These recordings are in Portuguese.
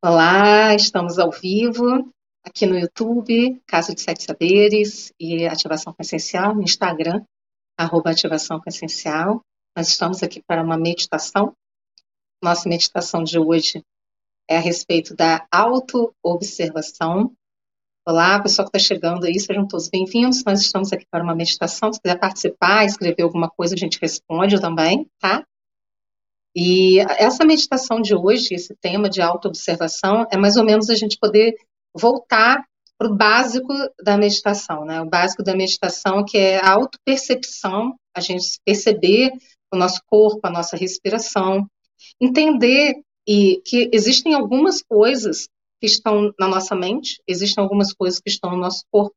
Olá, estamos ao vivo aqui no YouTube, Casa de Sete Saberes e Ativação Essencial, no Instagram, arroba Ativação Essencial. Nós estamos aqui para uma meditação. Nossa meditação de hoje é a respeito da auto-observação. Olá, pessoal que está chegando aí, sejam todos bem-vindos. Nós estamos aqui para uma meditação. Se quiser participar, escrever alguma coisa, a gente responde também, tá? E essa meditação de hoje, esse tema de autoobservação, é mais ou menos a gente poder voltar para o básico da meditação, né? O básico da meditação que é a autopercepção, a gente perceber o nosso corpo, a nossa respiração, entender e que existem algumas coisas que estão na nossa mente, existem algumas coisas que estão no nosso corpo.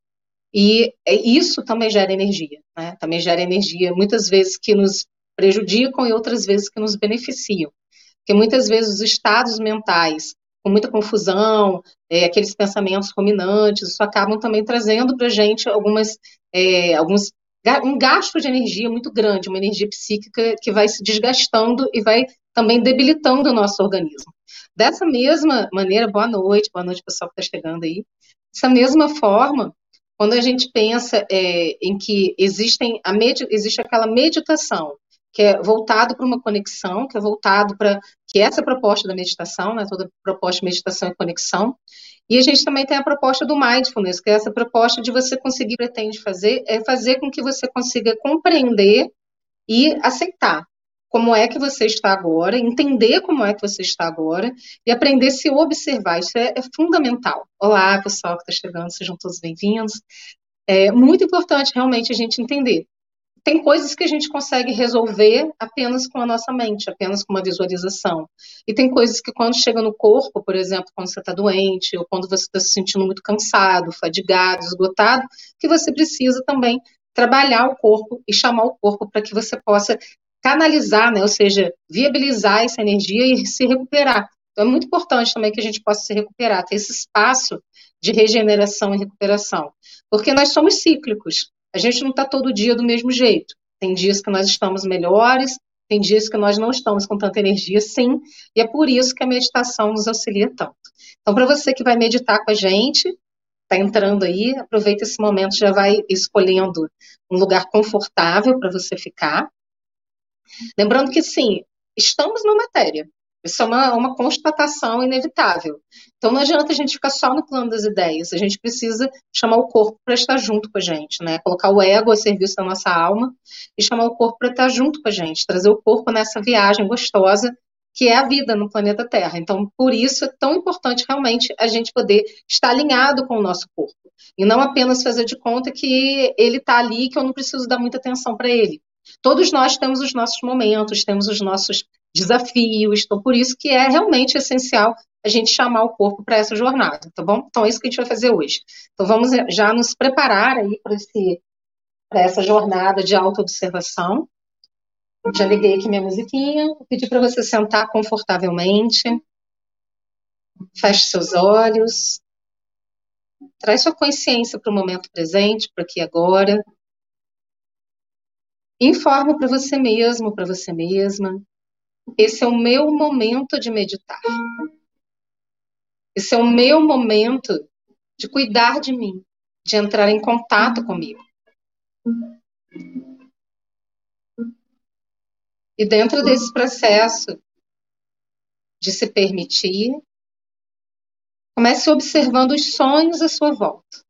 E isso também gera energia, né? Também gera energia, muitas vezes que nos prejudicam e outras vezes que nos beneficiam. Porque muitas vezes os estados mentais, com muita confusão, é, aqueles pensamentos ruminantes, isso acabam também trazendo para a gente algumas, é, alguns, um gasto de energia muito grande, uma energia psíquica que vai se desgastando e vai também debilitando o nosso organismo. Dessa mesma maneira, boa noite, boa noite pessoal que está chegando aí. Dessa mesma forma, quando a gente pensa é, em que existem a existe aquela meditação, que é voltado para uma conexão, que é voltado para que essa é a proposta da meditação, né? Toda proposta de meditação é conexão. E a gente também tem a proposta do mindfulness, que é essa proposta de você conseguir pretende fazer, é fazer com que você consiga compreender e aceitar como é que você está agora, entender como é que você está agora e aprender a se observar. Isso é, é fundamental. Olá, pessoal que está chegando, sejam todos bem-vindos. É muito importante realmente a gente entender tem coisas que a gente consegue resolver apenas com a nossa mente, apenas com uma visualização. E tem coisas que quando chega no corpo, por exemplo, quando você está doente, ou quando você está se sentindo muito cansado, fadigado, esgotado, que você precisa também trabalhar o corpo e chamar o corpo para que você possa canalizar, né, ou seja, viabilizar essa energia e se recuperar. Então é muito importante também que a gente possa se recuperar, ter esse espaço de regeneração e recuperação, porque nós somos cíclicos. A gente não está todo dia do mesmo jeito. Tem dias que nós estamos melhores, tem dias que nós não estamos com tanta energia, sim, e é por isso que a meditação nos auxilia tanto. Então, para você que vai meditar com a gente, está entrando aí, aproveita esse momento, já vai escolhendo um lugar confortável para você ficar. Lembrando que, sim, estamos na matéria. Isso é uma, uma constatação inevitável. Então não adianta a gente ficar só no plano das ideias, a gente precisa chamar o corpo para estar junto com a gente, né? Colocar o ego a serviço da nossa alma e chamar o corpo para estar junto com a gente, trazer o corpo nessa viagem gostosa que é a vida no planeta Terra. Então, por isso é tão importante realmente a gente poder estar alinhado com o nosso corpo e não apenas fazer de conta que ele está ali, que eu não preciso dar muita atenção para ele. Todos nós temos os nossos momentos, temos os nossos desafios, então por isso que é realmente essencial a gente chamar o corpo para essa jornada, tá bom? Então é isso que a gente vai fazer hoje. Então vamos já nos preparar aí para esse para essa jornada de autoobservação. Já liguei aqui minha musiquinha, vou pedir para você sentar confortavelmente. Feche seus olhos. Traz sua consciência para o momento presente, para aqui agora. Informe para você mesmo, para você mesma. Esse é o meu momento de meditar. Esse é o meu momento de cuidar de mim, de entrar em contato comigo. E dentro desse processo de se permitir, comece observando os sonhos à sua volta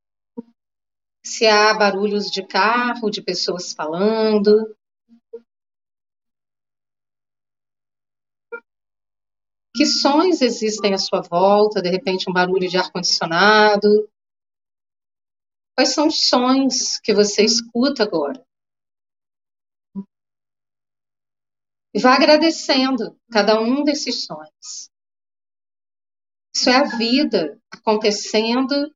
se há barulhos de carro, de pessoas falando. Que sons existem à sua volta? De repente, um barulho de ar-condicionado. Quais são os sons que você escuta agora? E vá agradecendo cada um desses sons. Isso é a vida acontecendo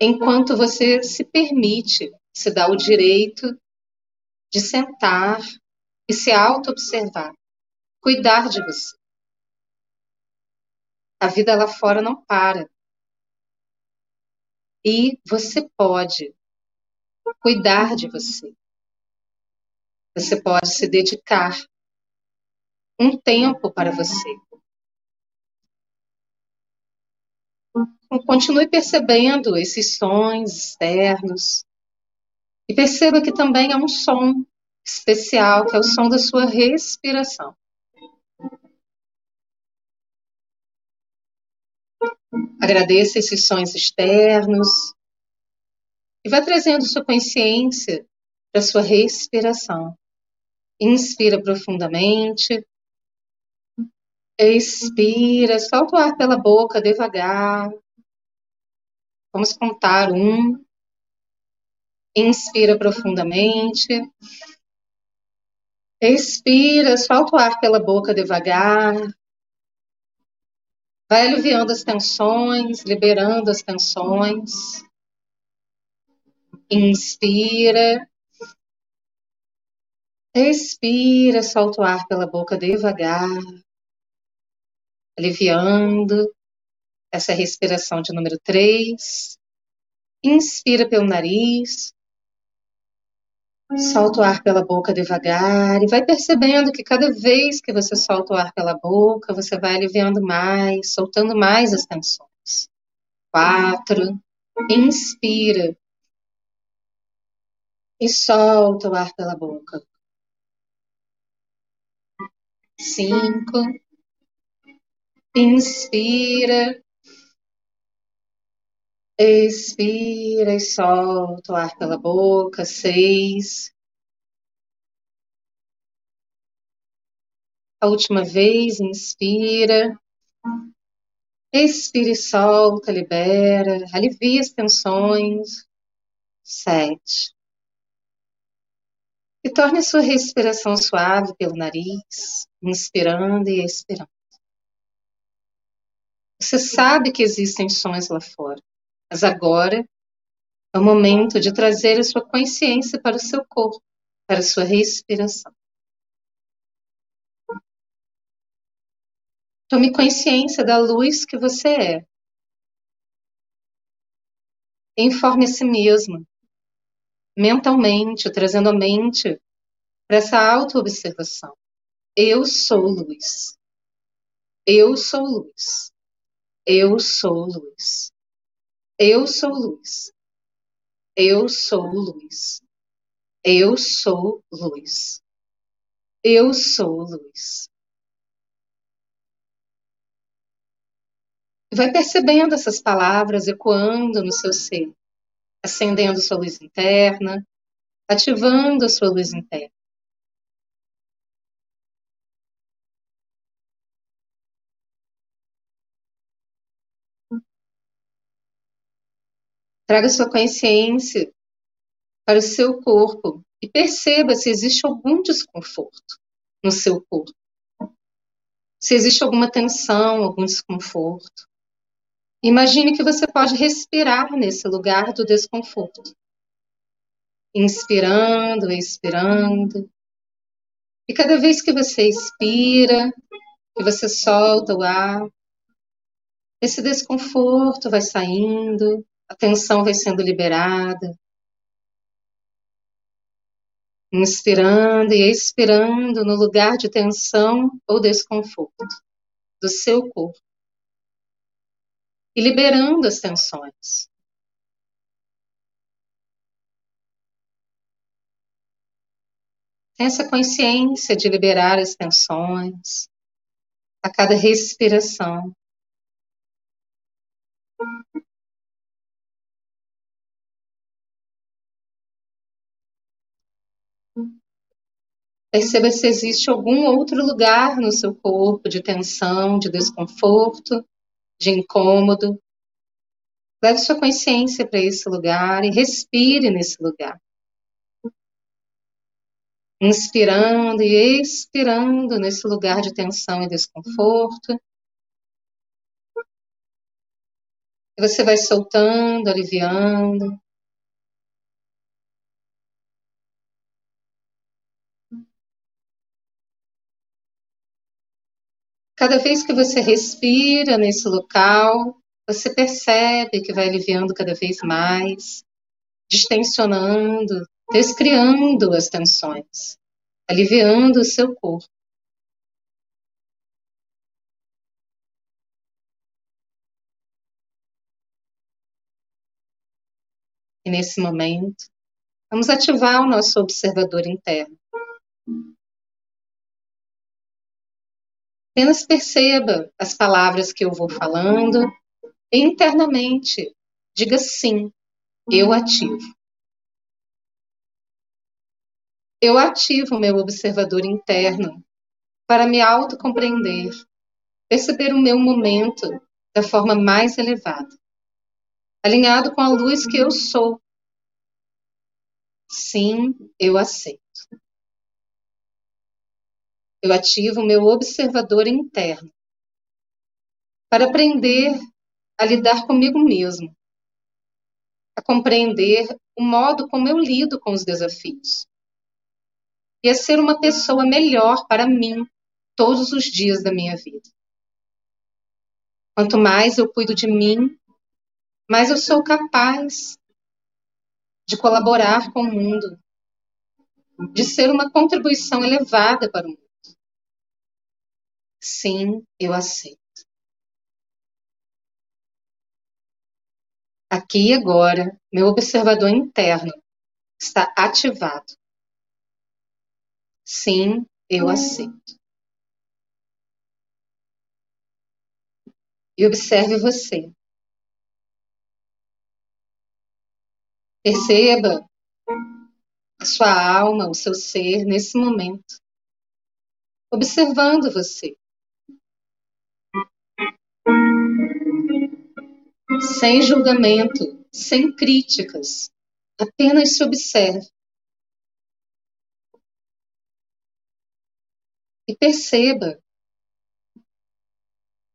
enquanto você se permite, se dá o direito de sentar e se auto-observar, cuidar de você. A vida lá fora não para. E você pode cuidar de você. Você pode se dedicar um tempo para você. Continue percebendo esses sons externos e perceba que também há um som especial, que é o som da sua respiração. Agradeça esses sons externos e vá trazendo sua consciência para sua respiração. Inspira profundamente. Expira, solta o ar pela boca devagar. Vamos contar um. Inspira profundamente. Expira, solta o ar pela boca devagar. Vai aliviando as tensões, liberando as tensões. Inspira. Expira, solta o ar pela boca devagar, aliviando essa respiração de número 3. Inspira pelo nariz, solta o ar pela boca devagar e vai percebendo que cada vez que você solta o ar pela boca, você vai aliviando mais, soltando mais as tensões. Quatro. Inspira. E solta o ar pela boca cinco. Inspira. Expira e solta o ar pela boca. Seis. A última vez, inspira. Expira e solta, libera, alivia as tensões. Sete. E torne a sua respiração suave pelo nariz, inspirando e expirando. Você sabe que existem sons lá fora, mas agora é o momento de trazer a sua consciência para o seu corpo, para a sua respiração. Tome consciência da luz que você é. Informe a si mesmo mentalmente, trazendo a mente para essa auto-observação. Eu sou luz. Eu sou luz. Eu sou luz. Eu sou luz. Eu sou luz. Eu sou luz. Eu sou luz. Vai percebendo essas palavras ecoando no seu ser acendendo sua luz interna, ativando a sua luz interna. Traga sua consciência para o seu corpo e perceba se existe algum desconforto no seu corpo. Se existe alguma tensão, algum desconforto. Imagine que você pode respirar nesse lugar do desconforto. Inspirando, expirando. E cada vez que você expira, que você solta o ar, esse desconforto vai saindo, a tensão vai sendo liberada. Inspirando e expirando no lugar de tensão ou desconforto do seu corpo e liberando as tensões. Essa consciência de liberar as tensões a cada respiração. Perceba se existe algum outro lugar no seu corpo de tensão, de desconforto, de incômodo. Leve sua consciência para esse lugar e respire nesse lugar. Inspirando e expirando nesse lugar de tensão e desconforto. E você vai soltando, aliviando. Cada vez que você respira nesse local, você percebe que vai aliviando cada vez mais, distensionando, descriando as tensões, aliviando o seu corpo. E nesse momento, vamos ativar o nosso observador interno. Apenas perceba as palavras que eu vou falando e internamente diga sim, eu ativo. Eu ativo meu observador interno para me autocompreender, perceber o meu momento da forma mais elevada, alinhado com a luz que eu sou. Sim, eu aceito eu ativo o meu observador interno para aprender a lidar comigo mesmo, a compreender o modo como eu lido com os desafios e a ser uma pessoa melhor para mim todos os dias da minha vida. Quanto mais eu cuido de mim, mais eu sou capaz de colaborar com o mundo, de ser uma contribuição elevada para o mundo. Sim, eu aceito. Aqui e agora, meu observador interno está ativado. Sim, eu aceito. E observe você. Perceba a sua alma, o seu ser nesse momento, observando você. Sem julgamento, sem críticas, apenas se observe. E perceba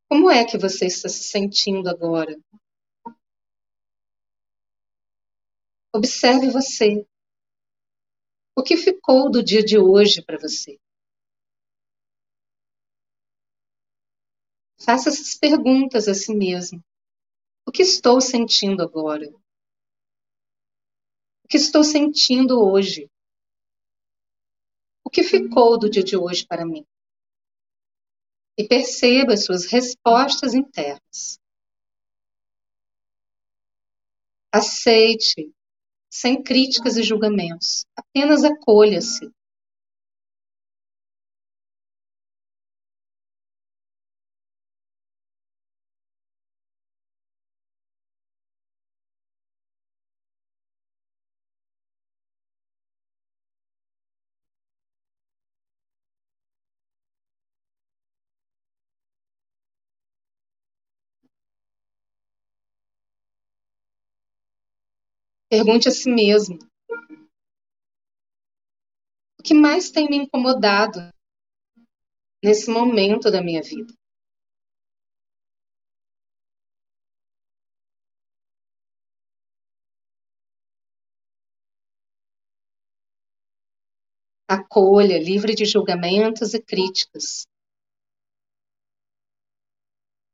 como é que você está se sentindo agora. Observe você. O que ficou do dia de hoje para você? Faça essas perguntas a si mesmo. O que estou sentindo agora? O que estou sentindo hoje? O que ficou do dia de hoje para mim? E perceba as suas respostas internas. Aceite, sem críticas e julgamentos. Apenas acolha-se. Pergunte a si mesmo: o que mais tem me incomodado nesse momento da minha vida? Acolha, livre de julgamentos e críticas.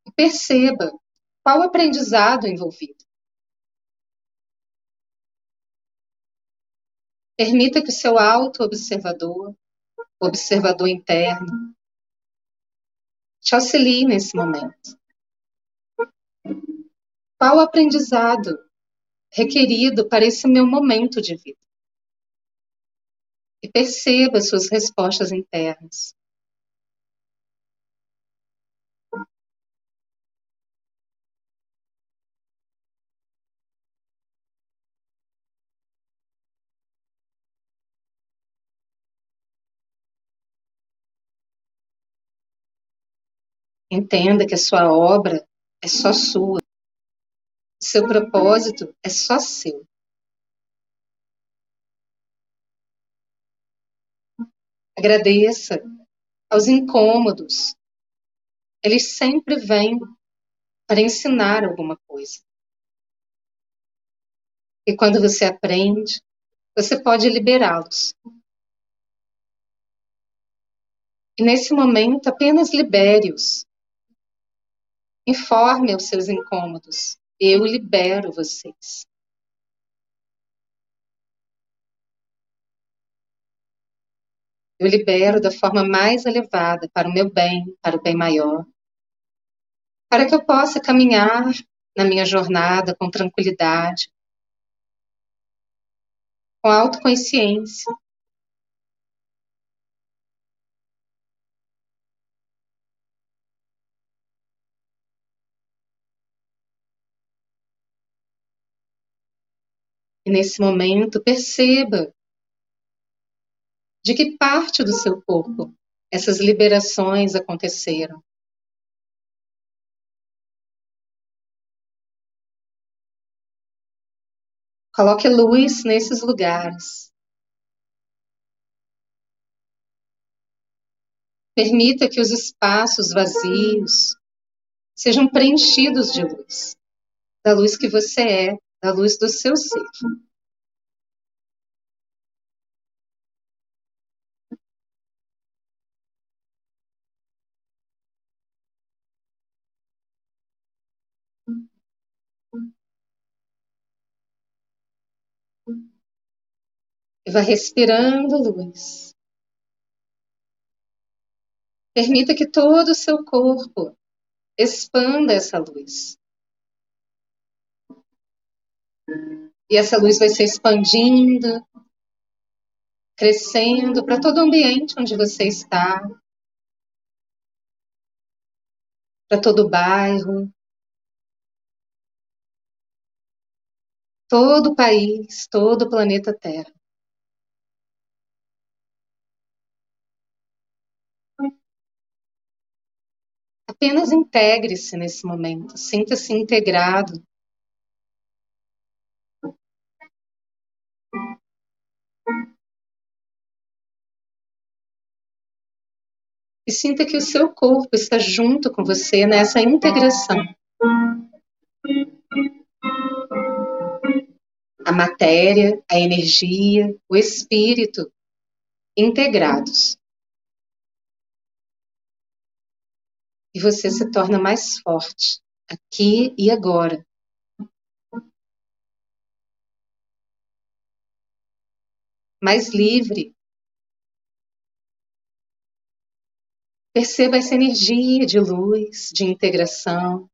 E perceba qual aprendizado envolvido. Permita que o seu auto-observador, observador interno, te auxilie nesse momento. Qual o aprendizado requerido para esse meu momento de vida? E perceba suas respostas internas. Entenda que a sua obra é só sua. Seu propósito é só seu. Agradeça aos incômodos. Eles sempre vêm para ensinar alguma coisa. E quando você aprende, você pode liberá-los. E nesse momento, apenas libere-os. Informe os seus incômodos. Eu libero vocês. Eu libero da forma mais elevada para o meu bem, para o bem maior. Para que eu possa caminhar na minha jornada com tranquilidade, com autoconsciência. E nesse momento, perceba de que parte do seu corpo essas liberações aconteceram. Coloque luz nesses lugares. Permita que os espaços vazios sejam preenchidos de luz, da luz que você é, da luz do seu ser. E vá respirando luz. Permita que todo o seu corpo expanda essa luz. E essa luz vai se expandindo, crescendo para todo o ambiente onde você está, para todo o bairro, todo o país, todo o planeta Terra. Apenas integre-se nesse momento, sinta-se integrado. E sinta que o seu corpo está junto com você nessa integração. A matéria, a energia, o espírito integrados. e você se torna mais forte, aqui e agora. Mais livre. Perceba essa energia de luz, de integração,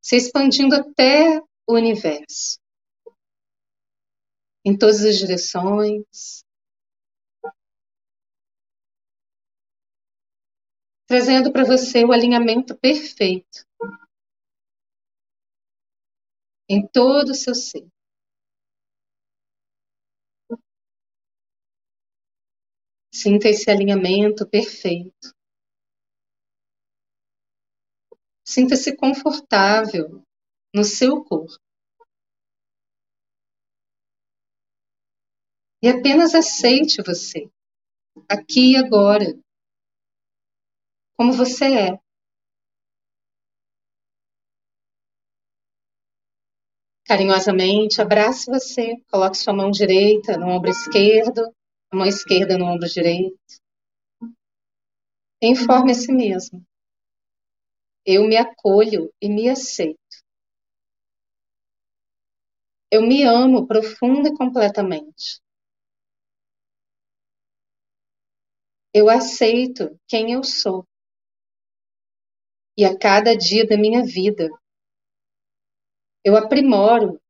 se expandindo até o universo, em todas as direções, trazendo para você o alinhamento perfeito em todo o seu ser. Sinta esse alinhamento perfeito. Sinta-se confortável no seu corpo. E apenas aceite você, aqui e agora, como você é. Carinhosamente, abrace você, coloque sua mão direita no ombro esquerdo, a mão esquerda no ombro direito. Informe a si mesmo. Eu me acolho e me aceito. Eu me amo profunda e completamente. Eu aceito quem eu sou e a cada dia da minha vida. Eu aprimoro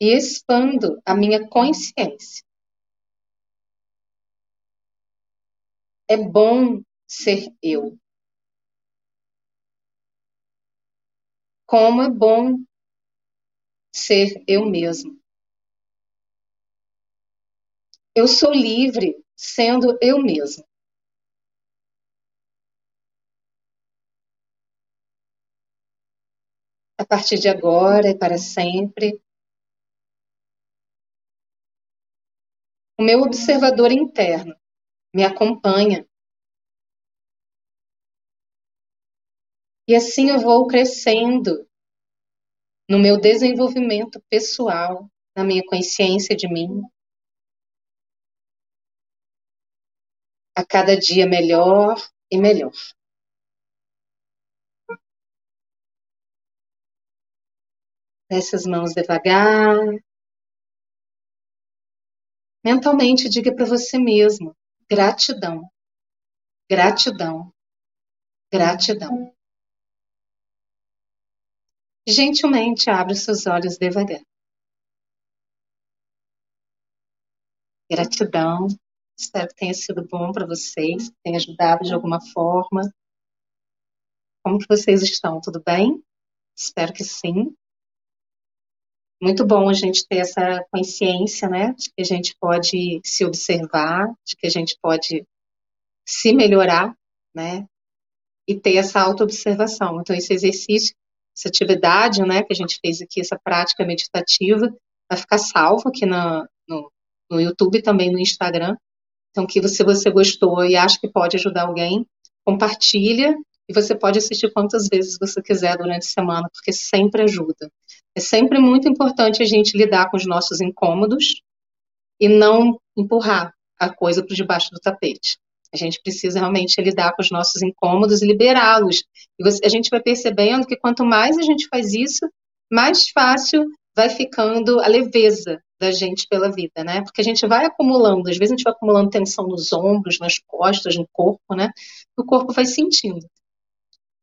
e expando a minha consciência. É bom ser eu. Como é bom ser eu mesmo. Eu sou livre sendo eu mesmo. a partir de agora e para sempre. O meu observador interno me acompanha. E assim eu vou crescendo no meu desenvolvimento pessoal, na minha consciência de mim. A cada dia melhor e melhor. Desce as mãos devagar. Mentalmente diga para você mesmo: gratidão, gratidão, gratidão. Gentilmente abra os seus olhos devagar. Gratidão. Espero que tenha sido bom para vocês, tenha ajudado de alguma forma. Como que vocês estão? Tudo bem? Espero que sim. Muito bom a gente ter essa consciência, né, de que a gente pode se observar, de que a gente pode se melhorar, né, e ter essa autoobservação. Então, esse exercício, essa atividade, né, que a gente fez aqui, essa prática meditativa, vai ficar salvo aqui no, no YouTube, também no Instagram. Então, que se você gostou e acha que pode ajudar alguém, compartilha e você pode assistir quantas vezes você quiser durante a semana, porque sempre ajuda. É sempre muito importante a gente lidar com os nossos incômodos e não empurrar a coisa para debaixo do tapete. A gente precisa realmente lidar com os nossos incômodos e liberá-los. E você, a gente vai percebendo que quanto mais a gente faz isso, mais fácil vai ficando a leveza da gente pela vida, né? Porque a gente vai acumulando, às vezes a gente vai acumulando tensão nos ombros, nas costas, no corpo, né? O corpo vai sentindo.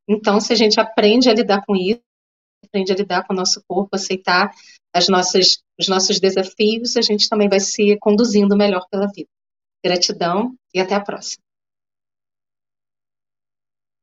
Então, se a gente aprende a lidar com isso, aprende a lidar com o nosso corpo, aceitar as nossas, os nossos desafios, a gente também vai se conduzindo melhor pela vida. Gratidão e até a próxima.